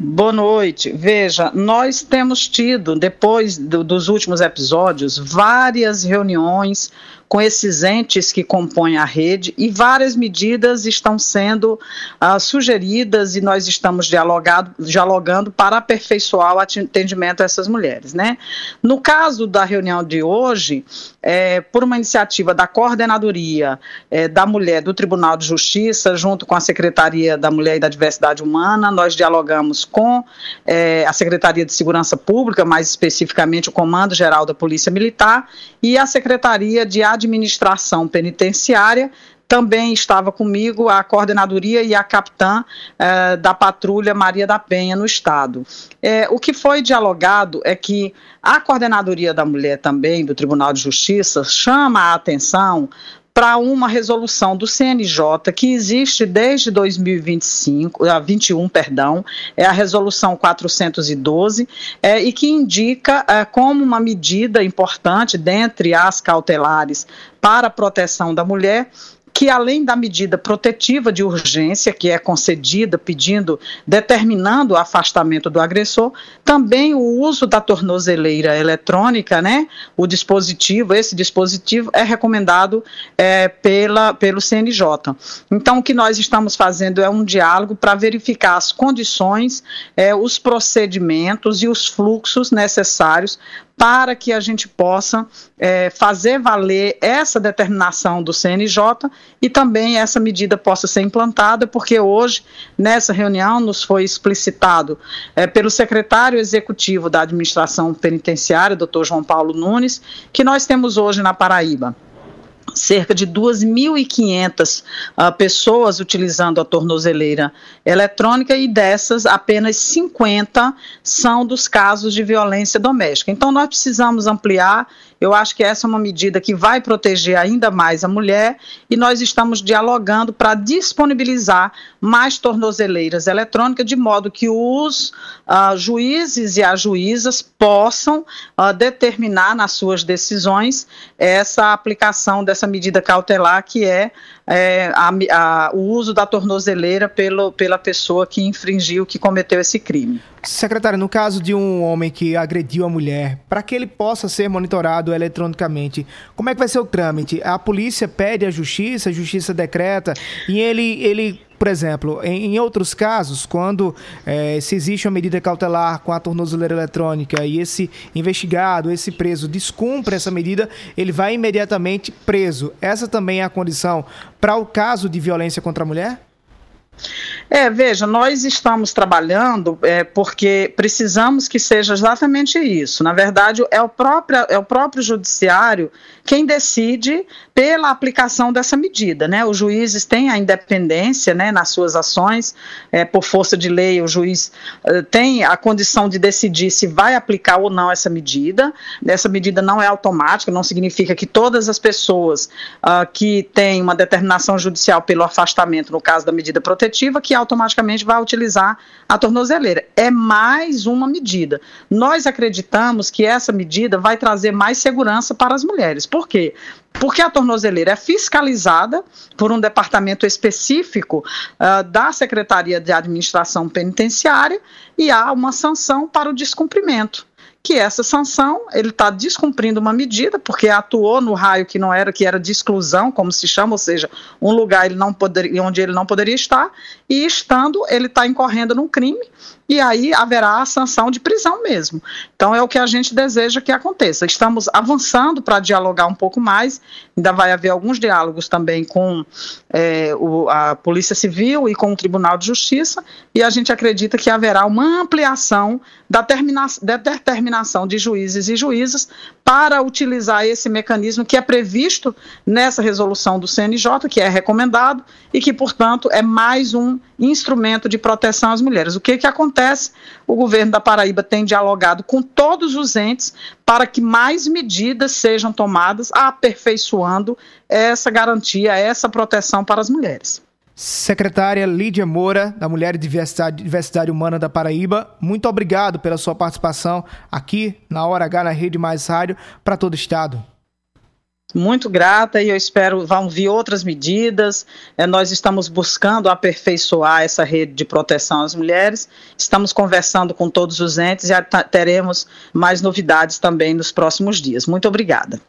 Boa noite. Veja, nós temos tido, depois do, dos últimos episódios, várias reuniões com esses entes que compõem a rede e várias medidas estão sendo uh, sugeridas e nós estamos dialogado, dialogando para aperfeiçoar o atendimento a essas mulheres. Né? No caso da reunião de hoje, é, por uma iniciativa da Coordenadoria é, da Mulher do Tribunal de Justiça, junto com a Secretaria da Mulher e da Diversidade Humana, nós dialogamos com é, a Secretaria de Segurança Pública, mais especificamente o Comando Geral da Polícia Militar, e a Secretaria de Administração Penitenciária, também estava comigo a coordenadoria e a capitã eh, da patrulha Maria da Penha no estado. Eh, o que foi dialogado é que a coordenadoria da mulher também do Tribunal de Justiça chama a atenção para uma resolução do CNJ que existe desde 2025, 21, ah, perdão, é a resolução 412, é, e que indica é, como uma medida importante dentre as cautelares para a proteção da mulher que além da medida protetiva de urgência que é concedida pedindo, determinando o afastamento do agressor, também o uso da tornozeleira eletrônica, né? O dispositivo, esse dispositivo é recomendado é, pela, pelo CNJ. Então, o que nós estamos fazendo é um diálogo para verificar as condições, é, os procedimentos e os fluxos necessários para que a gente possa é, fazer valer essa determinação do CNJ e também essa medida possa ser implantada, porque hoje, nessa reunião, nos foi explicitado é, pelo secretário executivo da administração penitenciária, doutor João Paulo Nunes, que nós temos hoje na Paraíba cerca de 2.500 uh, pessoas utilizando a tornozeleira eletrônica e dessas apenas 50 são dos casos de violência doméstica. Então nós precisamos ampliar eu acho que essa é uma medida que vai proteger ainda mais a mulher e nós estamos dialogando para disponibilizar mais tornozeleiras eletrônicas, de modo que os uh, juízes e as juízas possam uh, determinar nas suas decisões essa aplicação dessa medida cautelar que é, é a, a, o uso da tornozeleira pelo, pela pessoa que infringiu, que cometeu esse crime. Secretário, no caso de um homem que agrediu a mulher, para que ele possa ser monitorado eletronicamente, como é que vai ser o trâmite? A polícia pede à justiça, a justiça decreta, e ele, ele por exemplo, em, em outros casos, quando é, se existe uma medida cautelar com a tornozeleira eletrônica e esse investigado, esse preso, descumpre essa medida, ele vai imediatamente preso. Essa também é a condição para o caso de violência contra a mulher? É, veja, nós estamos trabalhando é, porque precisamos que seja exatamente isso. Na verdade, é o, próprio, é o próprio judiciário quem decide pela aplicação dessa medida. Né? Os juízes têm a independência né, nas suas ações, é, por força de lei, o juiz é, tem a condição de decidir se vai aplicar ou não essa medida. Essa medida não é automática, não significa que todas as pessoas uh, que têm uma determinação judicial pelo afastamento, no caso da medida protetiva, que automaticamente vai utilizar a tornozeleira. É mais uma medida. Nós acreditamos que essa medida vai trazer mais segurança para as mulheres. Por quê? Porque a tornozeleira é fiscalizada por um departamento específico uh, da Secretaria de Administração Penitenciária e há uma sanção para o descumprimento que essa sanção ele está descumprindo uma medida porque atuou no raio que não era que era de exclusão, como se chama, ou seja, um lugar ele não poderia, onde ele não poderia estar e estando ele está incorrendo num crime e aí haverá a sanção de prisão mesmo. Então é o que a gente deseja que aconteça. Estamos avançando para dialogar um pouco mais, ainda vai haver alguns diálogos também com é, o, a Polícia Civil e com o Tribunal de Justiça, e a gente acredita que haverá uma ampliação da, termina, da determinação de juízes e juízas para utilizar esse mecanismo que é previsto nessa resolução do CNJ, que é recomendado e que, portanto, é mais um instrumento de proteção às mulheres. O que, que acontece? O governo da Paraíba tem dialogado com todos os entes para que mais medidas sejam tomadas, aperfeiçoando essa garantia, essa proteção para as mulheres. Secretária Lídia Moura, da Mulher e Diversidade, Diversidade, Humana da Paraíba, muito obrigado pela sua participação aqui na Hora H na Rede Mais Rádio para todo o Estado. Muito grata e eu espero vão vir outras medidas. É, nós estamos buscando aperfeiçoar essa rede de proteção às mulheres. Estamos conversando com todos os entes e teremos mais novidades também nos próximos dias. Muito obrigada.